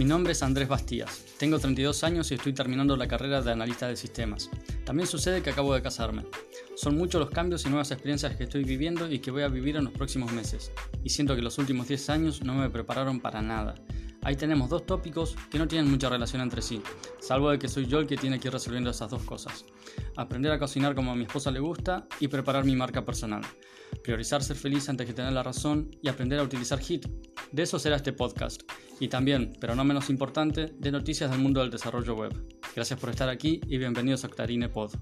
Mi nombre es Andrés Bastías, tengo 32 años y estoy terminando la carrera de analista de sistemas. También sucede que acabo de casarme. Son muchos los cambios y nuevas experiencias que estoy viviendo y que voy a vivir en los próximos meses. Y siento que los últimos 10 años no me prepararon para nada. Ahí tenemos dos tópicos que no tienen mucha relación entre sí, salvo de que soy yo el que tiene que ir resolviendo esas dos cosas. Aprender a cocinar como a mi esposa le gusta y preparar mi marca personal. Priorizar ser feliz antes que tener la razón y aprender a utilizar HIT. De eso será este podcast. Y también, pero no menos importante, de noticias del mundo del desarrollo web. Gracias por estar aquí y bienvenidos a Octarine Pod.